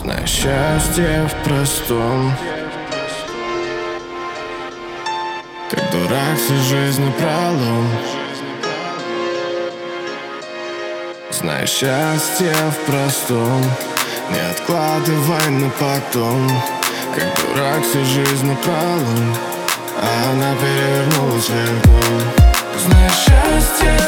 Знай счастье в простом. Как дурак всю жизнь напролом. Знай счастье в простом. Не откладывай на потом. Как дурак всю жизнь напролом. А она перевернулась вверх Знай счастье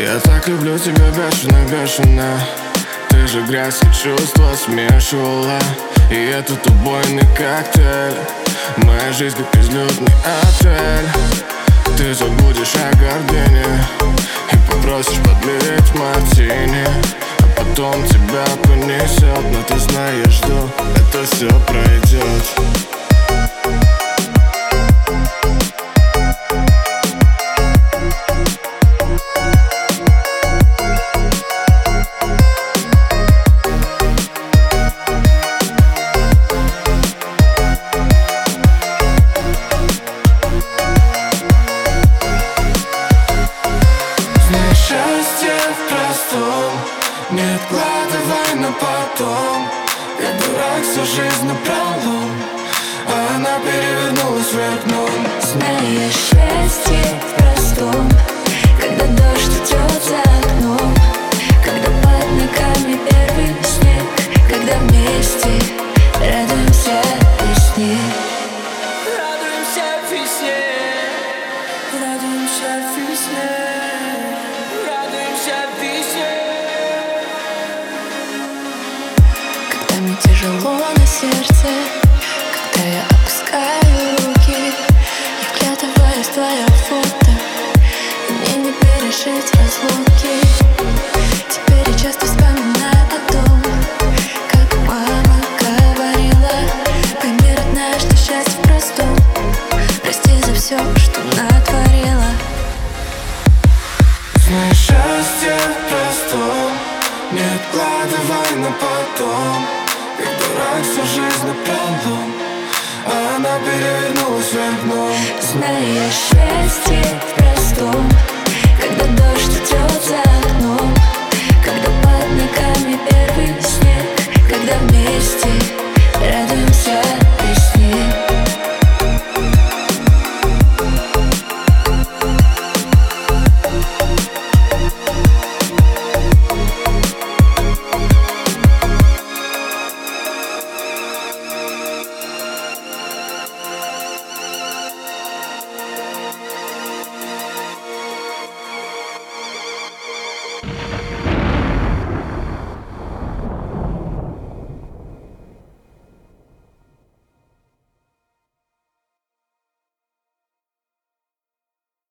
Я так люблю тебя бешено, бешено. Ты же грязь и чувства смешивала. И этот убойный коктейль. Моя жизнь как безлюдный отель. Ты забудешь о гордыне И попросишь подлить мартини. А потом тебя понесет Но ты знаешь, что это все пройдет простом. Не откладывай на потом. Я дурак всю жизнь напролом. А она перевернулась вверх дном Зная счастье в простом. Когда дождь идет за окном. Когда под ногами первый снег. Когда вместе радуемся весне Радуемся весне Радуемся весне тяжело на сердце Когда я опускаю руки Я вглядываюсь в твое фото. И мне не пережить разлуки. Теперь я часто вспоминаю о том Как мама говорила Пойми, родная, что счастье в простом. Прости за все, что натворила Знай счастье в простом. Не откладывай на потом Дурак всю жизнь напролом А она перевернулась вверх дном. Зная счастье в простом Когда дождь идет Oh!